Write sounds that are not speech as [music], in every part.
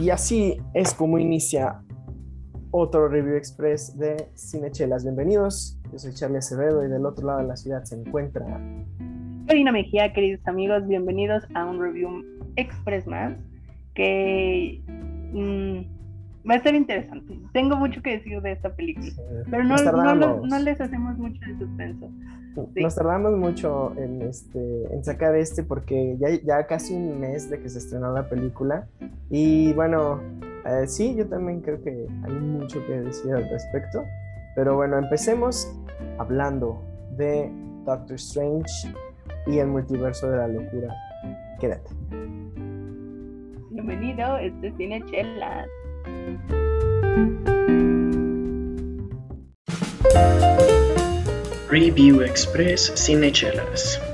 Y así es como inicia otro Review Express de Cinechelas. Bienvenidos, yo soy Charlie Acevedo y del otro lado de la ciudad se encuentra... Karina Mejía, queridos amigos, bienvenidos a un Review Express más que mm, va a ser interesante. Tengo mucho que decir de esta película, pero no, no, les hacemos mucho de suspenso. Nos tardamos mucho en, este, en sacar este porque ya, ya casi un mes de que se estrenó la película. Y bueno, eh, sí, yo también creo que hay mucho que decir al respecto. Pero bueno, empecemos hablando de Doctor Strange y el multiverso de la locura. Quédate. Bienvenido, este es Cine Chelas. Review Express Cinechelas.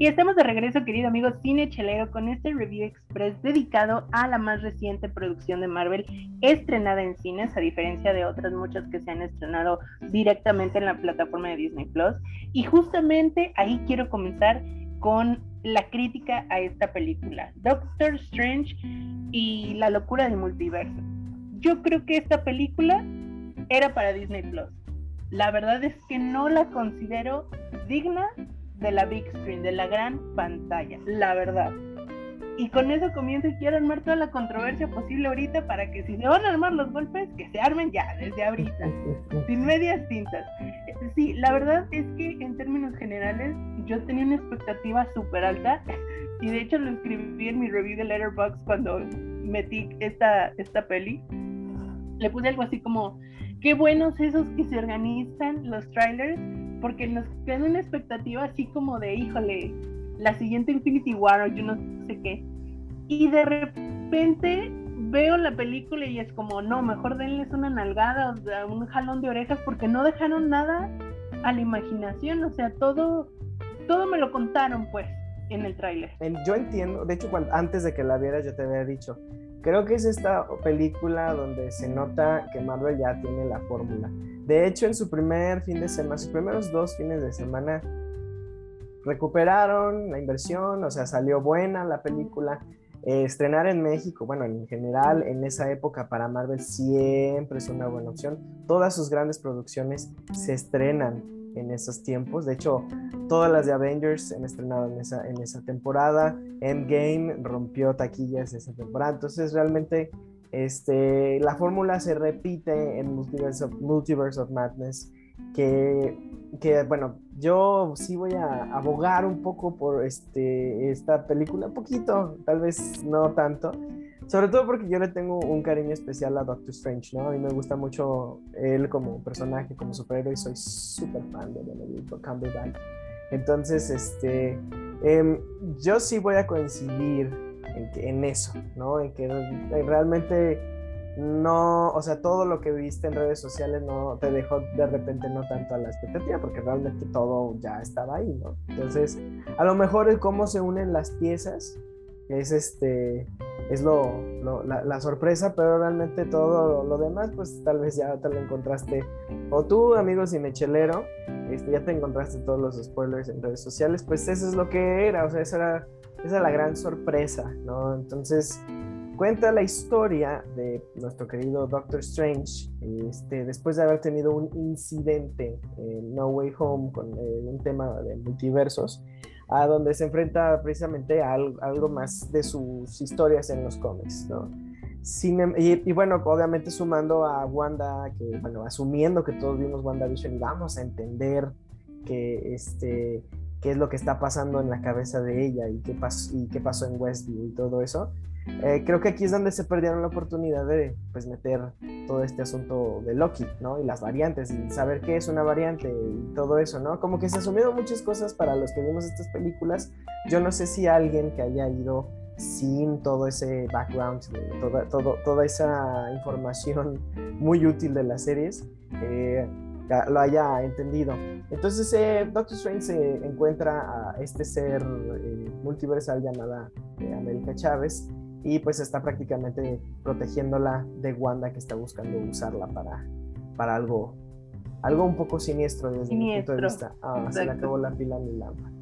Y estamos de regreso, querido amigo Cine Chelero, con este Review Express dedicado a la más reciente producción de Marvel estrenada en cines, a diferencia de otras muchas que se han estrenado directamente en la plataforma de Disney Plus. Y justamente ahí quiero comenzar con la crítica a esta película, Doctor Strange y la locura del multiverso. Yo creo que esta película era para Disney Plus. La verdad es que no la considero digna de la big screen, de la gran pantalla, la verdad. Y con eso comienzo y quiero armar toda la controversia posible ahorita para que si se van a armar los golpes, que se armen ya, desde ahorita, [laughs] sin medias tintas. Sí, la verdad es que en términos generales yo tenía una expectativa súper alta y de hecho lo escribí en mi review de Letterboxd cuando metí esta, esta peli. Le puse algo así como, qué buenos esos que se organizan los trailers porque nos crean una expectativa así como de, híjole, la siguiente Infinity War o yo no sé qué. Y de repente veo la película y es como, no, mejor denles una nalgada o un jalón de orejas porque no dejaron nada a la imaginación, o sea, todo, todo me lo contaron pues en el tráiler. Yo entiendo, de hecho, antes de que la vieras yo te había dicho, creo que es esta película donde se nota que Marvel ya tiene la fórmula. De hecho, en su primer fin de semana, sus primeros dos fines de semana, recuperaron la inversión, o sea, salió buena la película. Eh, estrenar en México, bueno, en general, en esa época para Marvel siempre es una buena opción. Todas sus grandes producciones se estrenan en esos tiempos. De hecho, todas las de Avengers han estrenado en esa, en esa temporada. Endgame rompió taquillas esa temporada. Entonces, realmente, este, la fórmula se repite en Multiverse of, Multiverse of Madness. Que, que, bueno, yo sí voy a abogar un poco por este, esta película, un poquito, tal vez no tanto, sobre todo porque yo le tengo un cariño especial a Doctor Strange, ¿no? A mí me gusta mucho él como personaje, como superhéroe, y soy súper fan de Benedict Cumberbatch. Entonces, este, em, yo sí voy a coincidir en, en eso, ¿no? En que realmente no, o sea, todo lo que viste en redes sociales no te dejó de repente no tanto a la expectativa, porque realmente todo ya estaba ahí, ¿no? Entonces, a lo mejor es cómo se unen las piezas es este es lo, la, sorpresa, pero realmente todo lo, demás, pues tal vez ya te lo encontraste. O tú, amigo cinechelero, este, ya te encontraste todos los spoilers en redes sociales, pues eso es lo que era, o sea, esa era, esa la gran sorpresa, ¿no? Entonces, cuenta la historia de nuestro querido Doctor Strange, este, después de haber tenido un incidente en No Way Home con eh, un tema de multiversos a donde se enfrenta precisamente a algo, más de sus historias en los cómics, ¿no? Em, y, bueno, obviamente sumando a Wanda, que bueno, asumiendo que todos vimos WandaVision y vamos a entender que este, qué es lo que está pasando en la cabeza de ella y qué, pasó, y qué pasó en Westview y todo eso, eh, creo que aquí es donde se perdieron la oportunidad de pues, meter todo este asunto de Loki, ¿no? Y las variantes, y saber qué es una variante y todo eso, ¿no? Como que se asumieron muchas cosas para los que vimos estas películas. Yo no sé si alguien que haya ido sin todo ese background, toda, todo, toda esa información muy útil de las series, eh, lo haya entendido. Entonces, eh, Doctor Strange se encuentra a este ser multiversal llamada América Chávez, y pues está prácticamente protegiéndola de Wanda que está buscando usarla para, para algo algo un poco siniestro desde mi punto de vista. Ah, se le acabó la pila a mi lámpara.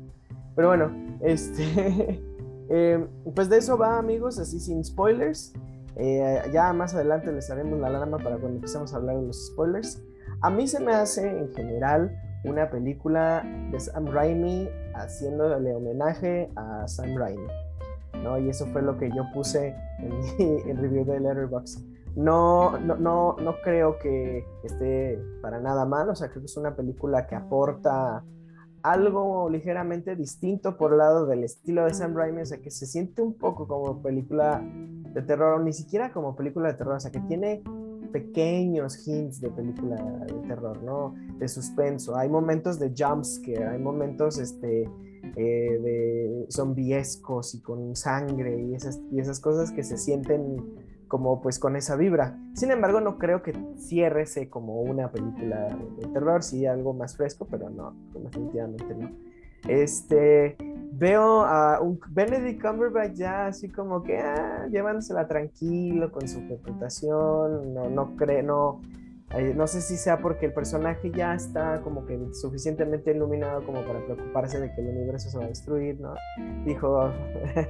Pero bueno, [laughs] este, eh, pues de eso va amigos, así sin spoilers. Eh, ya más adelante les haremos la alarma para cuando empecemos a hablar de los spoilers. A mí se me hace en general una película de Sam Raimi haciéndole homenaje a Sam Raimi. ¿No? Y eso fue lo que yo puse en mi review de Letterboxd. No, no, no, no creo que esté para nada mal, o sea, creo que es una película que aporta algo ligeramente distinto por el lado del estilo de Sam Raimi, o sea, que se siente un poco como película de terror, o ni siquiera como película de terror, o sea, que tiene pequeños hints de película de terror, ¿no? De suspenso. Hay momentos de jumpscare, hay momentos este, eh, de zombiescos y con sangre y esas, y esas cosas que se sienten como pues con esa vibra. Sin embargo, no creo que ciérrese como una película de terror, sí algo más fresco, pero no, definitivamente no. Este, veo a un Benedict Cumberbatch ya así como que ah, llevándosela tranquilo con su reputación, no, no creo, no, eh, no sé si sea porque el personaje ya está como que suficientemente iluminado como para preocuparse de que el universo se va a destruir, ¿no? Dijo,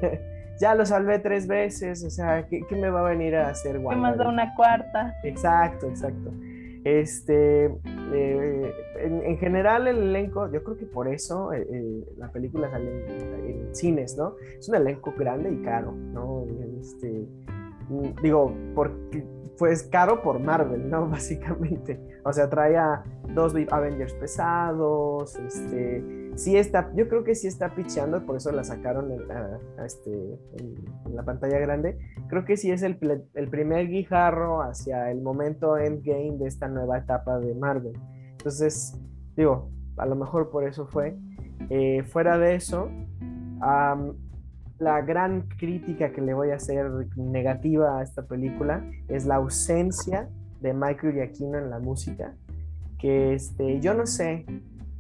[laughs] ya lo salvé tres veces, o sea, ¿qué, me va a venir a hacer guay? ¿Qué más da una cuarta? Exacto, exacto. Este, eh, en, general el elenco, yo creo que por eso eh, eh, la película sale en, cines, ¿no? Es un elenco grande y caro, ¿no? Este, digo, porque pues caro por Marvel, ¿no? [laughs] Básicamente. O sea, trae a dos Avengers pesados, este, sí está, yo creo que sí está picheando, por eso la sacaron en, este, la pantalla grande. Creo que sí es el, el, primer guijarro hacia el momento endgame de esta nueva etapa de Marvel. Entonces, digo, a lo mejor por eso fue. Eh, fuera de eso, la gran crítica que le voy a hacer negativa a esta película es la ausencia de Michael Giacchino en la música. Que este, yo no sé,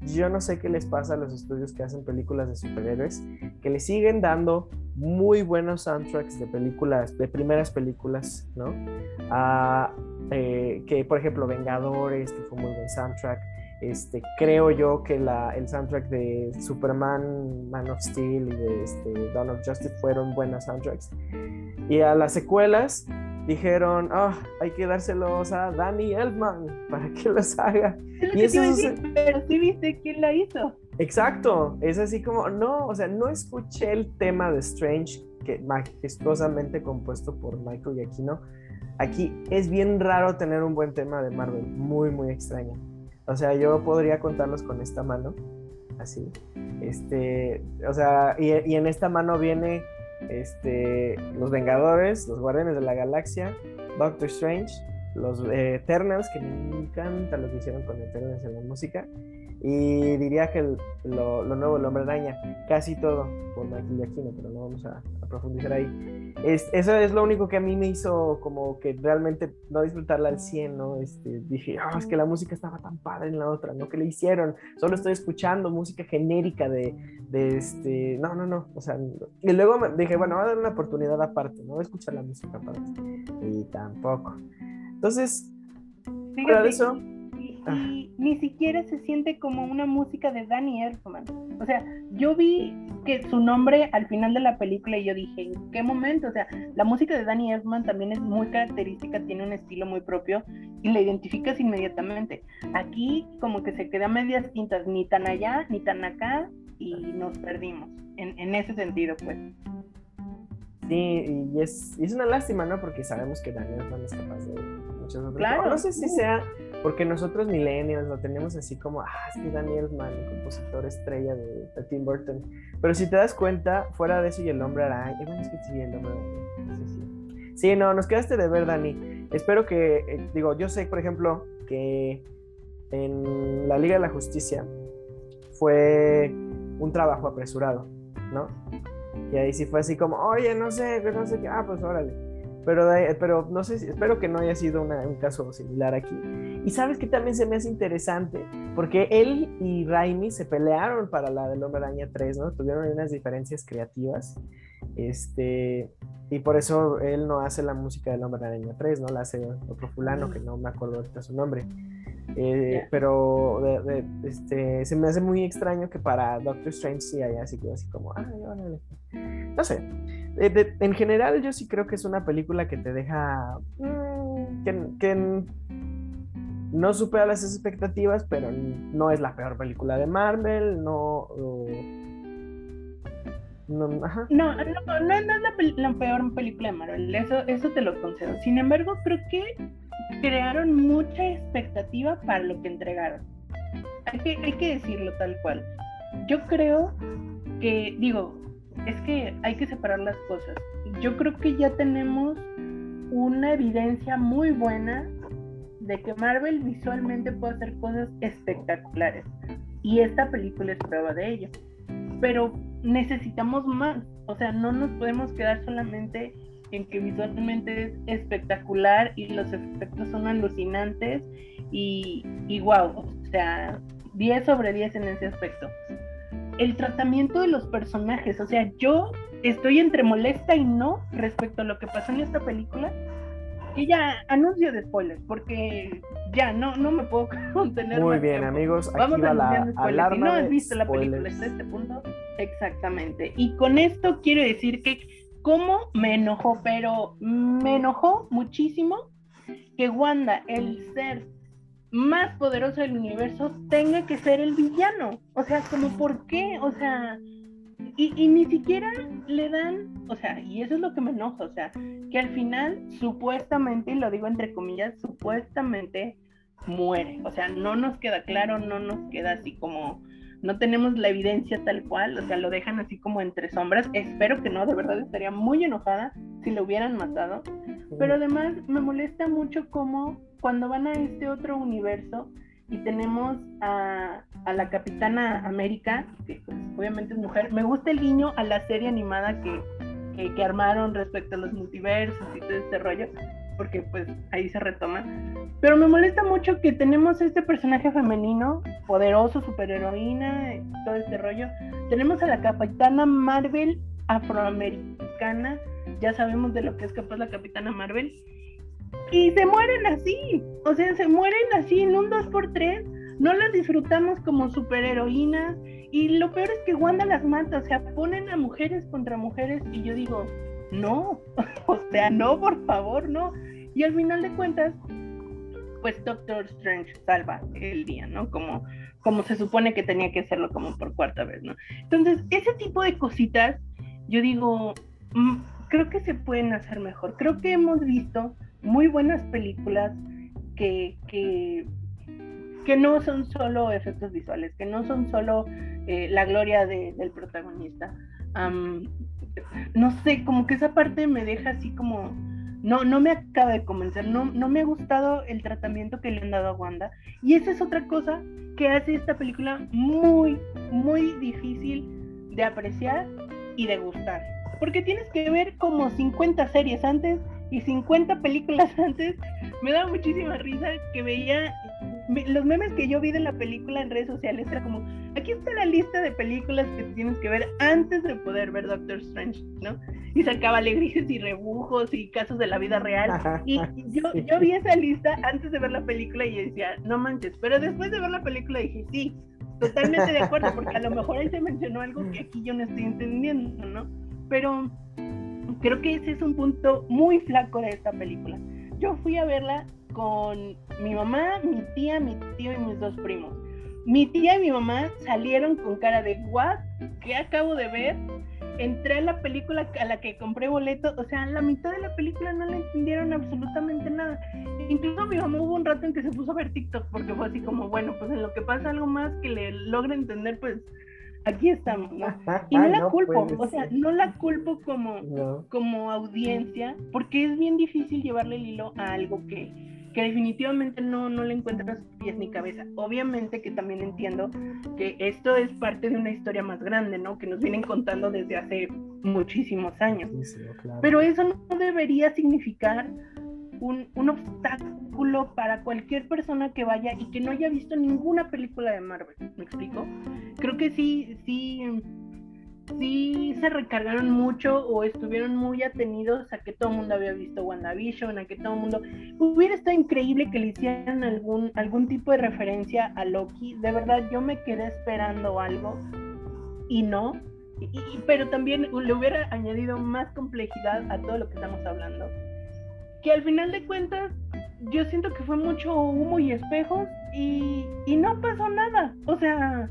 yo no sé qué les pasa a los estudios que hacen películas de superhéroes, que le siguen dando muy buenos soundtracks de películas, de primeras películas, ¿no? Eh, que por ejemplo Vengadores, que fue muy buen soundtrack. Este, creo yo que la, el soundtrack de Superman, Man of Steel y de este, Dawn of Justice fueron buenos soundtracks. Y a las secuelas, dijeron, oh, hay que dárselos a Danny Elfman para que los haga. y eso pero sí viste quién la hizo. Exacto, es así como, no, o sea, no escuché el tema de Strange, que majestuosamente compuesto por Michael Giacchino. Aquí es bien raro tener un buen tema de Marvel, muy, muy extraño. O sea, yo podría contarlos con esta mano, así. Este, o sea, y, en esta mano viene este, los Vengadores, los Guardianes de la Galaxia, Doctor Strange, los eh, Eternals, que me encanta lo que hicieron con Eternals en la música, y diría que lo, nuevo, el Hombre Araña, casi todo por Michael Giacchino, pero no vamos a, profundizar ahí. Es, eso es lo único que a mí me hizo como que realmente no disfrutarla al 100, ¿no? Este, dije, oh, es que la música estaba tan padre en la otra, ¿no? ¿Qué le hicieron? Solo estoy escuchando música genérica de, de este, no, no, no, o sea, y luego me dije, bueno, voy a dar una oportunidad aparte, ¿no? Voy a escuchar la música aparte. Y tampoco. Entonces, fuera de eso y ni siquiera se siente como una música de Danny Elfman. O sea, yo vi que su nombre al final de la película y yo dije, ¿en qué momento? O sea, la música de Danny Elfman también es muy característica, tiene un estilo muy propio y la identificas inmediatamente. Aquí como que se queda medias tintas, ni tan allá ni tan acá y nos perdimos en, en ese sentido, pues. Sí, y es, es una lástima, ¿no? Porque sabemos que Danny Elfman es capaz de muchas otras claro. No sé si sea porque nosotros millennials lo tenemos así como, ah, es que Daniel Elfman, el compositor estrella de, Tim Burton. Pero si te das cuenta, fuera de eso y el hombre araña, bueno, es que sí, el hombre araña, sí, sí. sí, no, nos quedaste de ver, Dani. Espero que, eh, digo, yo sé, por ejemplo, que en la Liga de la Justicia fue un trabajo apresurado, ¿no? Y ahí sí fue así como, oye, no sé, no sé qué, ah, pues órale pero, pero no sé, espero que no haya sido un caso similar aquí. Y sabes que también se me hace interesante, porque él y Raimi se pelearon para la del Hombre Araña 3, ¿no? Tuvieron unas diferencias creativas. Este, y por eso él no hace la música del Hombre Araña 3, ¿no? La hace otro fulano que no me acuerdo ahorita su nombre. Eh, pero este, se me hace muy extraño que para Doctor Strange sí haya así, así como, ay, órale. No sé. En general, yo sí creo que es una película que te deja. Mm, que, no supera las expectativas, pero no es la peor película de Marvel, no. no, no, no, no, es la, peor película de Marvel, eso, eso te lo concedo. Sin embargo, creo que crearon mucha expectativa para lo que entregaron. Hay que, hay que decirlo tal cual. Yo creo que, digo, es que hay que separar las cosas. Yo creo que ya tenemos una evidencia muy buena de que Marvel visualmente puede hacer cosas espectaculares. Y esta película es prueba de ello. Pero necesitamos más. O sea, no nos podemos quedar solamente en que visualmente es espectacular y los efectos son alucinantes y, y wow, o sea, 10 sobre 10 en ese aspecto. El tratamiento de los personajes, o sea, yo estoy entre molesta y no respecto a lo que pasó en esta película. Y ya anuncio de spoilers, porque ya no, no me puedo [laughs] contener. Muy bien, amigos. Aquí Vamos va la alarma si no has visto la película hasta este punto, exactamente. Y con esto quiero decir que cómo me enojó, pero me enojó muchísimo que Wanda, el ser más poderoso del universo, tenga que ser el villano. O sea, como por qué, o sea, y, ni siquiera le dan, o sea, y eso es lo que me enoja, o sea, que al final supuestamente, y lo digo entre comillas, supuestamente muere. O sea, no nos queda claro, no nos queda así como no tenemos la evidencia tal cual, o sea, lo dejan así como entre sombras. Espero que no, de verdad estaría muy enojada si lo hubieran matado. Pero además me molesta mucho como cuando van a este otro universo y tenemos a, la Capitana América, que pues, obviamente es mujer. Me gusta el guiño a la serie animada que, que, que armaron respecto a los multiversos y todo este rollo porque pues ahí se retoma. Pero me molesta mucho que tenemos este personaje femenino, poderoso, superheroína, todo este rollo. Tenemos a la capitana Marvel afroamericana, ya sabemos de lo que es capaz la capitana Marvel. Y se mueren así, o sea, se mueren así en un 2x3, no las disfrutamos como superheroínas. Y lo peor es que Wanda las mata, o sea, ponen a mujeres contra mujeres y yo digo, no, [laughs] o sea, no, por favor, no. Y al final de cuentas, pues Doctor Strange salva el día, ¿no? Como, como se supone que tenía que hacerlo como por cuarta vez, ¿no? Entonces, ese tipo de cositas, yo digo, mm, creo que se pueden hacer mejor. Creo que hemos visto muy buenas películas que, que, que no son solo efectos visuales, que no son solo eh, la gloria del protagonista no sé, como que esa parte me deja así como, no, no me acaba de convencer, no, no me ha gustado el tratamiento que le han dado a Wanda. Y esa es otra cosa que hace esta película muy, muy difícil de apreciar y de gustar. Porque tienes que ver como 50 series antes y 50 películas [laughs] antes. Me da muchísima risa que veía los memes que yo vi de la película en redes sociales era como, aquí está la lista de películas que tienes que ver antes de poder ver Doctor Strange, ¿no? Y sacaba alegrías y rebujos y casos de la vida real. Y yo, yo vi esa lista antes de ver la película y decía, no manches, pero después de ver la película dije, sí, totalmente de acuerdo, porque a lo mejor ahí se mencionó algo que aquí yo no estoy entendiendo, ¿no? Pero creo que ese es un punto muy flaco de esta película. Yo fui a verla con mi mamá, mi tía, mi tío y mis dos primos. Mi tía y mi mamá salieron con cara de what, ¿qué acabo de ver? Entré a la película a la que compré boleto, o sea, la mitad de la película no le entendieron absolutamente nada. Incluso mi mamá hubo un rato en que se puso a ver TikTok porque fue así como, bueno, pues en lo que pasa algo más que le logre entender, pues aquí estamos, ¿no? Y no la culpo, o sea, no la culpo como, como audiencia, porque es bien difícil llevarle el hilo a algo que, que definitivamente no, no le encuentras pies ni cabeza. Obviamente que también entiendo que esto es parte de una historia más grande, ¿no? Que nos vienen contando desde hace muchísimos años. Pero eso no debería significar un, un, obstáculo para cualquier persona que vaya y que no haya visto ninguna película de Marvel. ¿Me explico? Creo que sí, sí sí se recargaron mucho o estuvieron muy atenidos a que todo el mundo había visto WandaVision, a que todo el mundo... Hubiera estado increíble que le hicieran algún, algún tipo de referencia a Loki. De verdad, yo me quedé esperando algo y no. pero también le hubiera añadido más complejidad a todo lo que estamos hablando. Que al final de cuentas, yo siento que fue mucho humo y espejos y, y no pasó nada. O sea,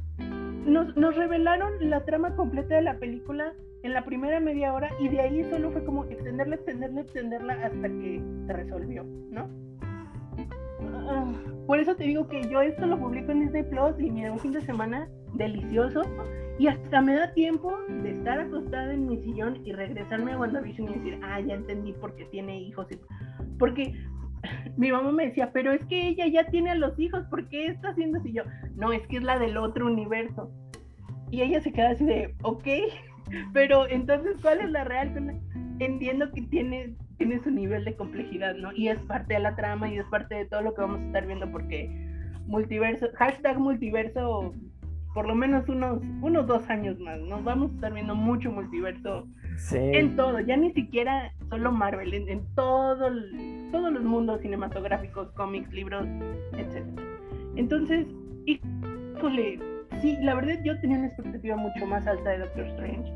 nos, nos revelaron la trama completa de la película en la primera media hora y de ahí solo fue como extenderla, extenderla, extenderla hasta que se resolvió, ¿no? Ah, por eso te digo que yo esto lo publico en Disney Plus y mira, un fin de semana delicioso y hasta me da tiempo de estar acostada en mi sillón y regresarme a WandaVision y decir, ah, ya entendí por qué tiene hijos. Porque [laughs] mi mamá me decía, pero es que ella ya tiene a los hijos, ¿por qué está haciendo así? Yo, no, es que es la del otro universo. Y ella se queda así de, ok, [laughs] pero entonces, ¿cuál es la real? Entiendo que tiene, tiene su nivel de complejidad, ¿no? Y es parte de la trama y es parte de todo lo que vamos a estar viendo porque multiverso, hashtag multiverso, por lo menos unos, unos dos años más, ¿no? Vamos a estar viendo mucho multiverso en todo, ya ni siquiera solo Marvel, en, todo todos los mundos cinematográficos, cómics, libros, etc. Entonces, híjole, sí, la verdad yo tenía una expectativa mucho más alta de Doctor Strange.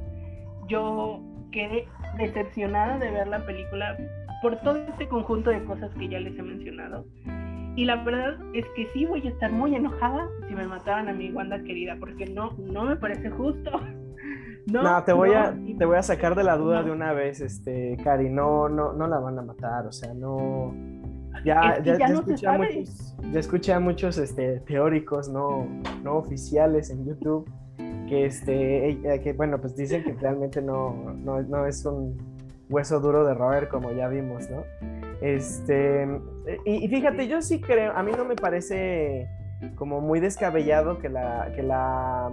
Yo quedé decepcionada de ver la película por todo este conjunto de cosas que ya les he mencionado. Y la verdad es que sí voy a estar muy enojada si me mataran a mi Wanda querida, porque no, no me parece justo. [laughs] No, te voy a te voy a sacar de la duda de una vez, este, Cari, no, no, no la van a matar, o sea, no. Ya, ya, escuché a muchos, ya escuché a muchos este, teóricos no, no oficiales en YouTube que este eh, que bueno pues dicen que realmente no, no, no es un hueso duro de roer como ya vimos, ¿no? Este y, y, fíjate, yo sí creo, a mí no me parece como muy descabellado que la, que la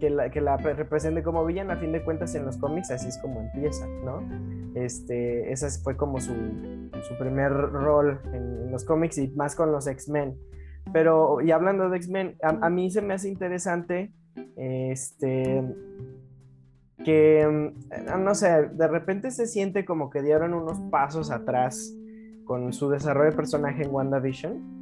que la, que la represente como villana, a fin de cuentas en los cómics así es como empieza, ¿no? Este, ese fue como su, su primer rol en, los cómics y más con los X-Men. Pero, y hablando de X-Men, a, mí se me hace interesante, este, que, mm, no sé, de repente se siente como que dieron unos pasos atrás con su desarrollo de personaje en WandaVision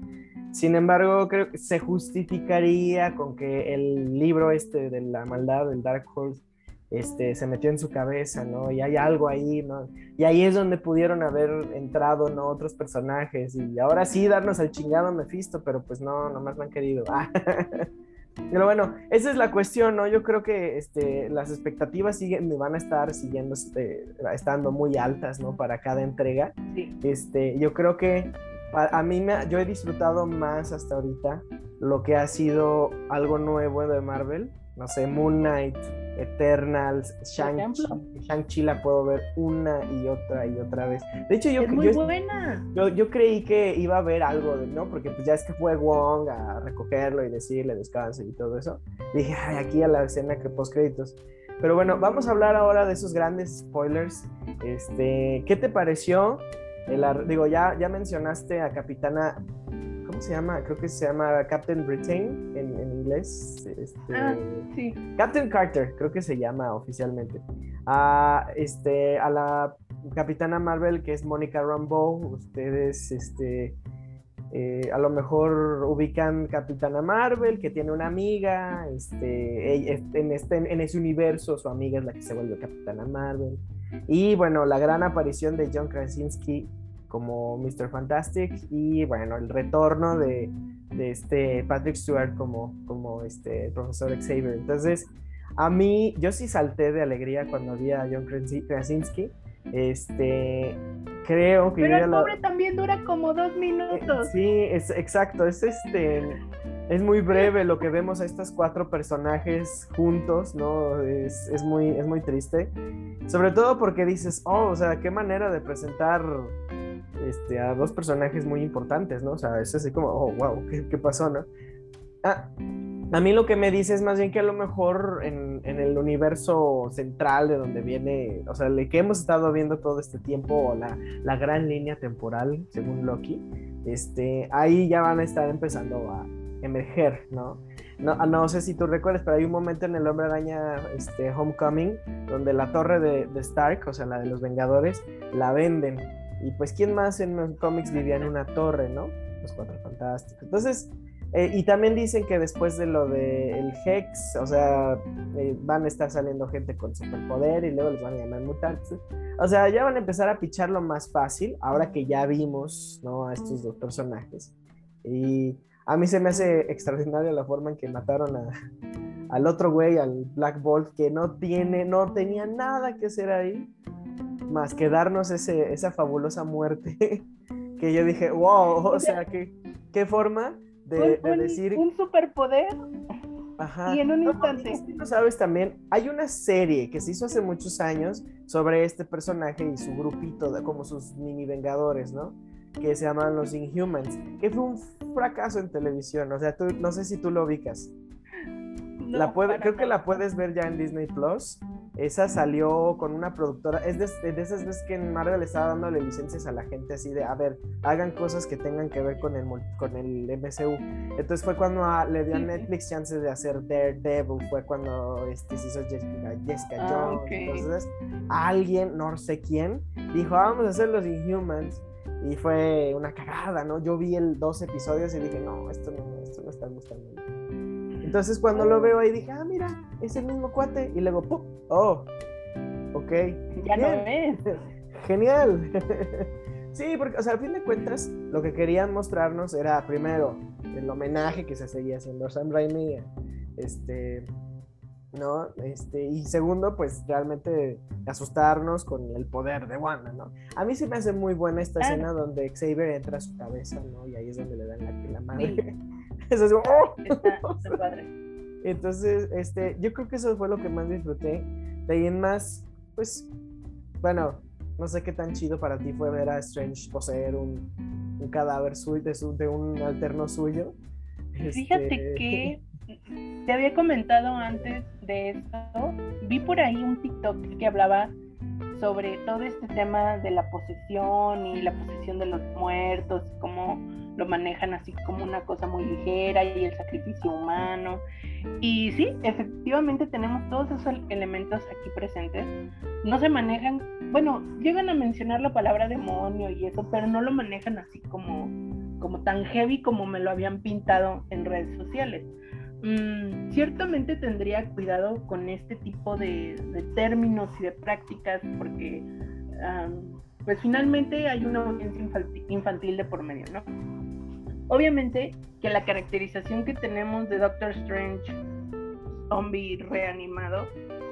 sin embargo, creo que se justificaría con que el libro este de la maldad del Dark Horse este, se metió en su cabeza, ¿no? Y hay algo ahí, ¿no? Y ahí es donde pudieron haber entrado, ¿no? Otros personajes y ahora sí darnos al chingado Mephisto, pero pues no, nomás me han querido. [laughs] pero bueno, esa es la cuestión, ¿no? Yo creo que este, las expectativas siguen, me van a estar siguiendo, este, estando muy altas, ¿no? Para cada entrega. Este, yo creo que a mí me, yo he disfrutado más hasta ahorita lo que ha sido algo nuevo de Marvel. No sé, Moon Knight, Eternals, Shang-Chi la puedo ver una y otra y otra vez. De hecho, yo, yo, yo, creí que iba a haber algo, de, ¿no? Porque pues ya es que fue Wong a recogerlo y decirle descanse y todo eso. Dije, ay, aquí a la escena que post créditos. Pero bueno, vamos a hablar ahora de esos grandes spoilers. Este, ¿qué te pareció? Digo, ya, ya mencionaste a Capitana, ¿cómo se llama? Creo que se llama Captain Britain en, inglés. Este, ah, sí. Captain Carter, creo que se llama oficialmente. A, este, a la Capitana Marvel, que es Mónica Rambeau, ustedes, este, eh, a lo mejor ubican Capitana Marvel, que tiene una amiga, este, en, este, en ese universo su amiga es la que se vuelve Capitana Marvel. Y bueno, la gran aparición de John Krasinski como Mr. Fantastic y bueno, el retorno de, este Patrick Stewart como, como este profesor Xavier. Entonces, a mí, yo sí salté de alegría cuando vi a John Krasinski. Este, creo que... Pero el pobre también dura como dos minutos. sí, es exacto, es este... Es muy breve lo que vemos a estos cuatro personajes juntos, ¿no? Es, es, muy, es muy triste. Sobre todo porque dices, oh, o sea, qué manera de presentar este, a dos personajes muy importantes, ¿no? O sea, es así como, oh, wow, ¿qué, qué pasó, no? Ah, a mí lo que me dice es más bien que a lo mejor en, en, el universo central de donde viene, o sea, el que hemos estado viendo todo este tiempo, la, la gran línea temporal, según Loki, este, ahí ya van a estar empezando a emerger, ¿no? no, ah, no sé si tú recuerdas, pero hay un momento en el Hombre Araña este, Homecoming donde la torre de, de Stark, o sea, la de los Vengadores, la venden. Y pues, ¿quién más en los cómics vivía en una torre, no? Los Cuatro Fantásticos. Entonces, eh, y también dicen que después de lo del Hex, o sea, eh, van a estar saliendo gente con superpoder y luego les van a llamar mutantes. O sea, ya van a empezar a picharlo más fácil, ahora que ya vimos, ¿no? A estos dos personajes. Y a mí se me hace extraordinaria la forma en que mataron a, al otro güey, al Black Bolt, que no tiene, no tenía nada que hacer ahí, más que darnos ese, esa fabulosa muerte. [laughs] que yo dije, wow, o sea, ¿qué, qué forma de, decir... Un superpoder. Y en un instante. No, sabes también, hay una serie que se hizo hace muchos años sobre este personaje y su grupito, de, como sus mini vengadores, ¿no? Que se llaman los Inhumans, que fue un fracaso en televisión. O sea, tú, no sé si tú lo ubicas. la puede, creo que la puedes ver ya en Disney Plus. Esa salió con una productora. Es de, esas veces que Marvel estaba dándole licencias a la gente así de, a ver, hagan cosas que tengan que ver con el, con el MCU. Entonces fue cuando le dio a Netflix chances de hacer Daredevil. Fue cuando este, se hizo Jessica, Jessica ah, Jones. Entonces alguien, no sé quién, dijo, vamos a hacer los Inhumans. Y fue una cagada, ¿no? Yo vi el dos episodios y dije, no, esto no, esto no está gustando. Entonces cuando lo veo ahí dije, ah, mira, es el mismo cuate. Y luego, ¡pum! Oh, ok. Ya no ves. [laughs] Genial. [laughs] sí, porque, o sea, a fin de cuentas, lo que querían mostrarnos era, primero, el homenaje que se seguía haciendo Sam Raimi, este, ¿no? Este, y segundo, pues realmente asustarnos con el poder de Wanda, ¿no? A mí se me hace muy buena esta escena donde Xavier entra a su cabeza, ¿no? Y ahí es donde le dan la, la madre. [laughs] Eso es como, ¡oh! padre. Entonces, este, yo creo que eso fue lo que más disfruté. De ahí en más, pues, bueno, no sé qué tan chido para ti fue ver a Strange poseer un, un cadáver suyo, de, de un alterno suyo. Fíjate este, que [laughs] te había comentado antes de esto, vi por ahí un TikTok que hablaba sobre todo este tema de la posesión y la posesión de los muertos, cómo lo manejan así como una cosa muy ligera y el sacrificio humano. Y sí, efectivamente tenemos todos esos elementos aquí presentes. No se manejan, bueno, llegan a mencionar la palabra demonio y eso, pero no lo manejan así como, como tan heavy como me lo habían pintado en redes sociales. Mm, ciertamente tendría cuidado con este tipo de, términos y de prácticas porque pues finalmente hay una audiencia infantil de por medio, ¿no? Obviamente que la caracterización que tenemos de Doctor Strange, zombie reanimado,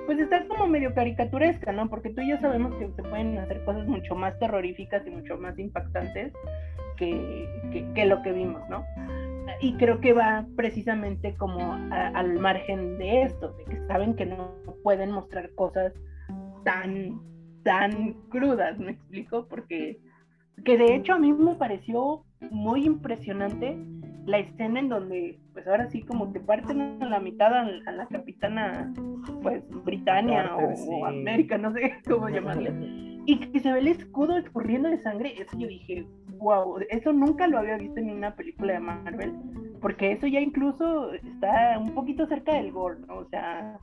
pues está como medio caricaturesca, ¿no? Porque tú y yo sabemos que se pueden hacer cosas mucho más terroríficas y mucho más impactantes que, que lo que vimos, ¿no? Y creo que va precisamente como al margen de esto, de que saben que no pueden mostrar cosas tan, tan crudas, ¿me explico? Porque que de hecho a mí me pareció muy impresionante la escena en donde, pues ahora sí, como que parten a la mitad a, la capitana, pues, Britannia o, América, no sé cómo [laughs] llamarle, y que se ve el escudo escurriendo de sangre, eso yo dije, wow, eso nunca lo había visto en una película de Marvel, porque eso ya incluso está un poquito cerca del gore, ¿no? O sea,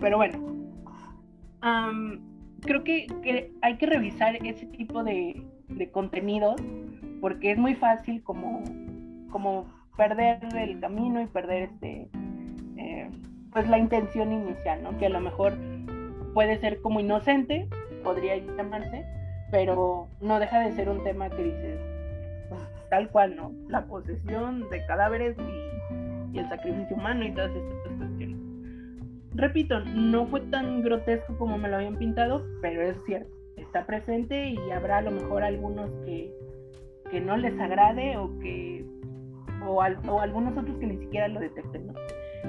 pero bueno, creo que, hay que revisar ese tipo de, contenidos, porque es muy fácil como, como perder el camino y perder este, eh, pues la intención inicial, ¿no? Que a lo mejor puede ser como inocente, podría llamarse, pero no deja de ser un tema que dices, pues, tal cual, ¿no? La posesión de cadáveres y, el sacrificio humano y todas estas cuestiones. Repito, no fue tan grotesco como me lo habían pintado, pero es cierto, está presente y habrá a lo mejor algunos que, que no les agrade o que o algunos otros que ni siquiera lo detecten, ¿no?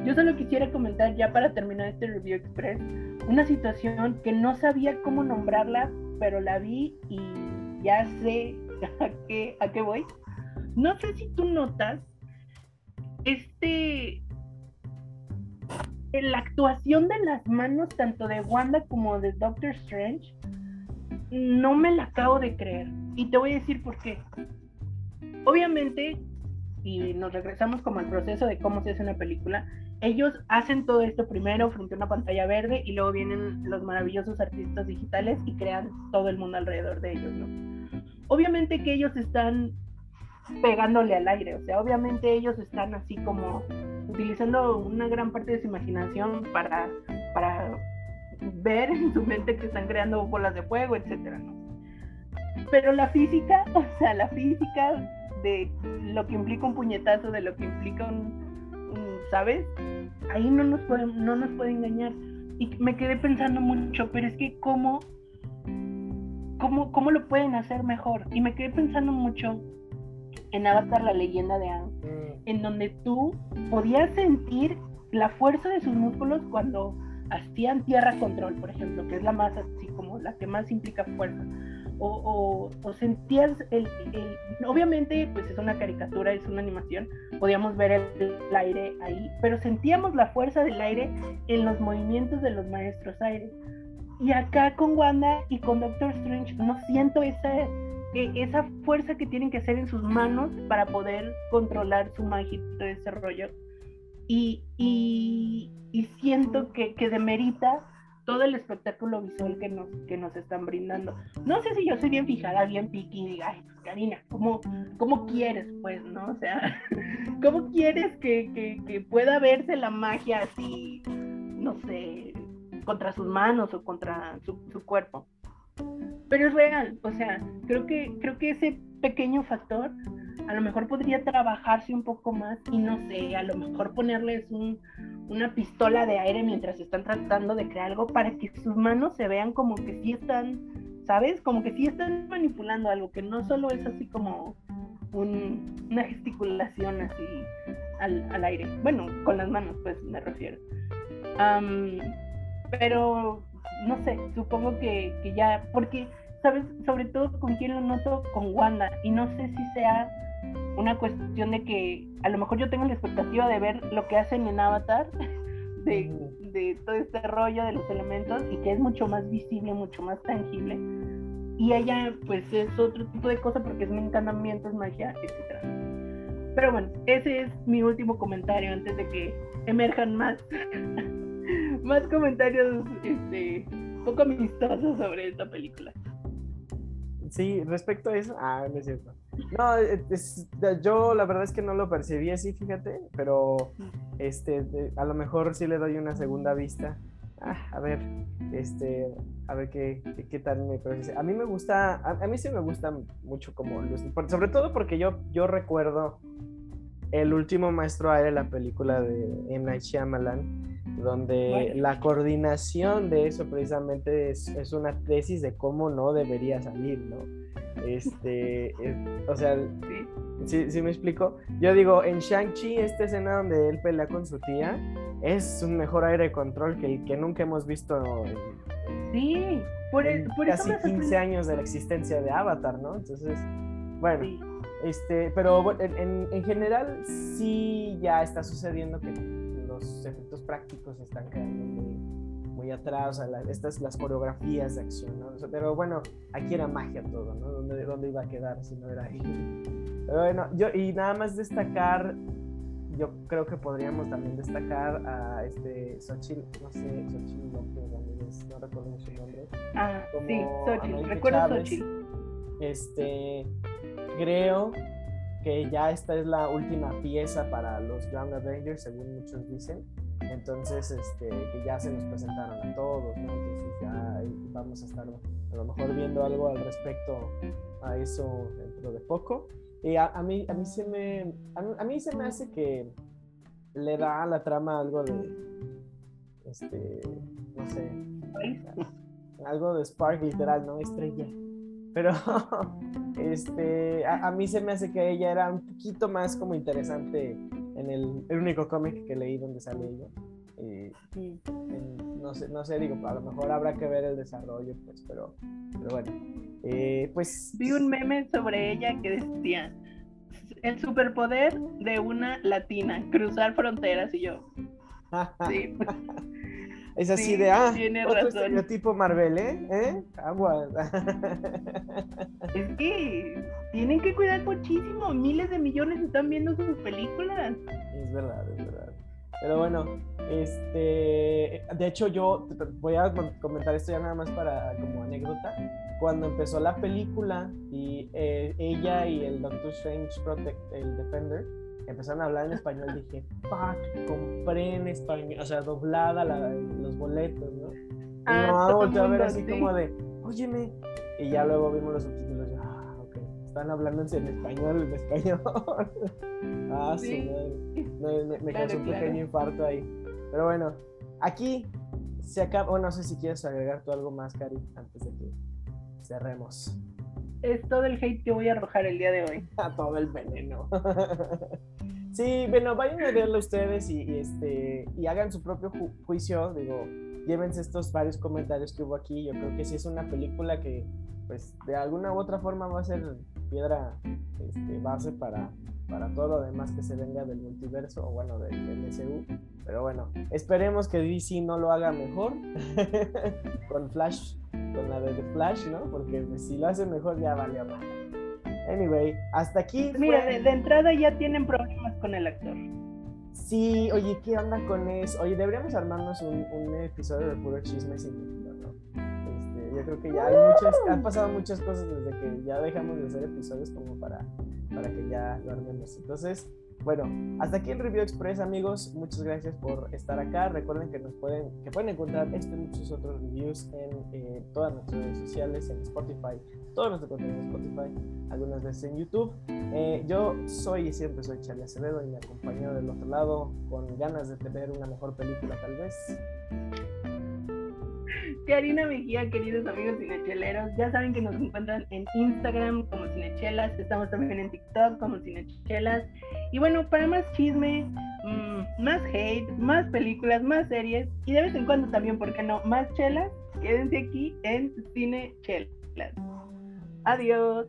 Yo solo quisiera comentar ya para terminar este review express una situación que no sabía cómo nombrarla, pero la vi y ya sé [laughs] a qué, a qué voy. No sé si tú notas este la actuación de las manos tanto de Wanda como de Doctor Strange no me la acabo de creer y te voy a decir por qué. Obviamente y nos regresamos como al proceso de cómo se hace una película, ellos hacen todo esto primero frente a una pantalla verde y luego vienen los maravillosos artistas digitales y crean todo el mundo alrededor de ellos, ¿no? Obviamente que ellos están pegándole al aire, o sea, obviamente ellos están así como utilizando una gran parte de su imaginación para, para ver en su mente que están creando bolas de fuego, etcétera, ¿no? Pero la física, [laughs] o sea, la física de lo que implica un puñetazo, de lo que implica un, ¿sabes? Ahí no nos puede, no nos puede engañar. Y me quedé pensando mucho, pero es que cómo, cómo, cómo lo pueden hacer mejor. Y me quedé pensando mucho en Avatar, la leyenda de Aang, mm. en donde tú podías sentir la fuerza de sus músculos cuando hacían tierra control, por ejemplo, que es la más así como la que más implica fuerza o, sentías el, obviamente pues es una caricatura, es una animación, podíamos ver el, aire ahí, pero sentíamos la fuerza del aire en los movimientos de los maestros aire. Y acá con Wanda y con Doctor Strange no siento esa, e, esa fuerza que tienen que hacer en sus manos para poder controlar su magia y todo ese rollo. Y, y, y siento que, que demerita todo el espectáculo visual que nos, que nos están brindando. No sé si yo soy bien fijada, bien piqui y diga, ay, pues, Karina, ¿cómo, ¿cómo, quieres, pues, no? O sea, [laughs] ¿cómo quieres que, que, pueda verse la magia así, no sé, contra sus manos o contra su, su cuerpo? Pero es real, o sea, creo que, creo que ese pequeño factor a lo mejor podría trabajarse un poco más y no sé, a lo mejor ponerles un, una pistola de aire mientras están tratando de crear algo para que sus manos se vean como que sí están, ¿sabes? Como que sí están manipulando algo, que no solo es así como una gesticulación así al, aire. Bueno, con las manos, pues me refiero. pero no sé, supongo que, que ya, porque, ¿sabes? Sobre todo con quién lo noto, con Wanda, y no sé si sea una cuestión de que a lo mejor yo tengo la expectativa de ver lo que hacen en Avatar, [laughs] de, todo este rollo de los elementos y que es mucho más visible, mucho más tangible. Y ella pues es otro tipo de cosa porque es encantamiento, es magia, etc. Pero bueno, ese es mi último comentario antes de que emerjan más, [laughs] más comentarios este, poco amistosos sobre esta película. Sí, respecto a eso, ah, no es cierto. No, eh, yo la verdad es que no lo percibí así, fíjate, pero este, a lo mejor sí le doy una segunda vista. Ah, a ver, este, a ver qué, qué, tal me parece. A mí me gusta, a, mí sí me gusta mucho como sobre todo porque yo, yo recuerdo el último maestro aire, la película de M. Night Shyamalan, donde la coordinación de eso precisamente es, es, una tesis de cómo no debería salir, ¿no? Este, o sea, ¿sí, ¿sí, me explico? Yo digo, en Shang-Chi, esta escena donde él pelea con su tía, es un mejor aire de control que el que nunca hemos visto en, sí, por, e, casi 15 años de la existencia de Avatar, ¿no? Entonces, bueno, este, pero en, en, general sí ya está sucediendo que los efectos prácticos están cayendo muy, atrás, o sea, estas las coreografías de acción, ¿no? pero bueno, aquí era magia todo, ¿no? ¿Dónde, ¿Dónde iba a quedar si no era ahí? Pero bueno, yo, y nada más destacar, yo creo que podríamos también destacar a este Xochitl, no sé, Xochitl López no recuerdo su nombre. Ah, sí, Xochitl, recuerdo Xochitl. Este, creo que ya esta es la última pieza para los Young Avengers, según muchos dicen. Entonces, este, que ya se nos presentaron a todos, ¿no? Entonces ya vamos a estar a lo mejor viendo algo al respecto a eso dentro de poco. Y a, mí, a, mí, se me, a, mí se me hace que le da a la trama algo de, este, no sé, algo de Spark literal, ¿no? Estrella. Pero [laughs] este, a, mí se me hace que ella era un poquito más como interesante en el, único cómic que leí donde sale ella. no, sé, no sé, digo, a lo mejor habrá que ver el desarrollo, pues, pero, pero bueno. Eh, pues. Vi un meme sobre ella que decía: el superpoder de una latina, cruzar fronteras, y yo. [laughs] sí. Es así de, ah, otro estereotipo Marvel, ¿eh? ¿Eh? Agua. Es que tienen que cuidar muchísimo. Miles de millones están viendo sus películas. Es verdad, es verdad. Pero bueno, este, de hecho yo voy a comentar esto ya nada más para como anécdota. Cuando empezó la película y eh, ella y el Doctor Strange Protect, el Defender, empezaron a hablar en español, dije, fuck, compré en español, o sea, doblada los boletos, ¿no? Y ah, no, volteó a ver así como de, óyeme, y ya luego vimos los subtítulos, ah, ok, están hablando en español, en español. [laughs] ah, sí, me, me, causó un pequeño infarto ahí. Pero bueno, aquí se acaba, bueno, no sé si quieres agregar tú algo más, Cari, antes de que cerremos es todo el hate que voy a arrojar el día de hoy. [laughs] A todo el veneno. [laughs] sí, bueno, vayan a verlo ustedes y, este, y hagan su propio juicio. Digo, llévense estos varios comentarios que hubo aquí. Yo creo que sí es una película que, pues, de alguna u otra forma va a ser piedra este, base para, para todo lo demás que se venga del multiverso o bueno, del MCU. Pero bueno, esperemos que DC no lo haga mejor [laughs] con Flash con la de The Flash, ¿no? Porque pues, si lo hace mejor ya vale. Anyway, hasta aquí. Mira, de, entrada ya tienen problemas con el actor. Sí, oye, ¿qué onda con eso? Oye, deberíamos armarnos un, episodio de puro chisme sin ¿no? Este, yo creo que ya hay muchas, han pasado muchas cosas desde que ya dejamos de hacer episodios como para, para que ya lo armemos. Entonces, bueno, hasta aquí el Review Express, amigos. Muchas gracias por estar acá. Recuerden que nos pueden, que pueden encontrar este y muchos otros reviews en eh, todas nuestras redes sociales, en Spotify, todo nuestro contenido en Spotify, algunas veces en YouTube. Eh, yo soy y siempre soy Charlie Acevedo y me acompaño del otro lado con ganas de tener una mejor película, tal vez. Karina Mejía, queridos amigos cinecheleros. Ya saben que nos encuentran en Instagram como Cinechelas, estamos también en TikTok como Cinechelas. Y bueno, para más chisme, mm, más hate, más películas, más series y de vez en cuando también, ¿por qué no? Más chelas, quédense aquí en Cinechelas. Adiós.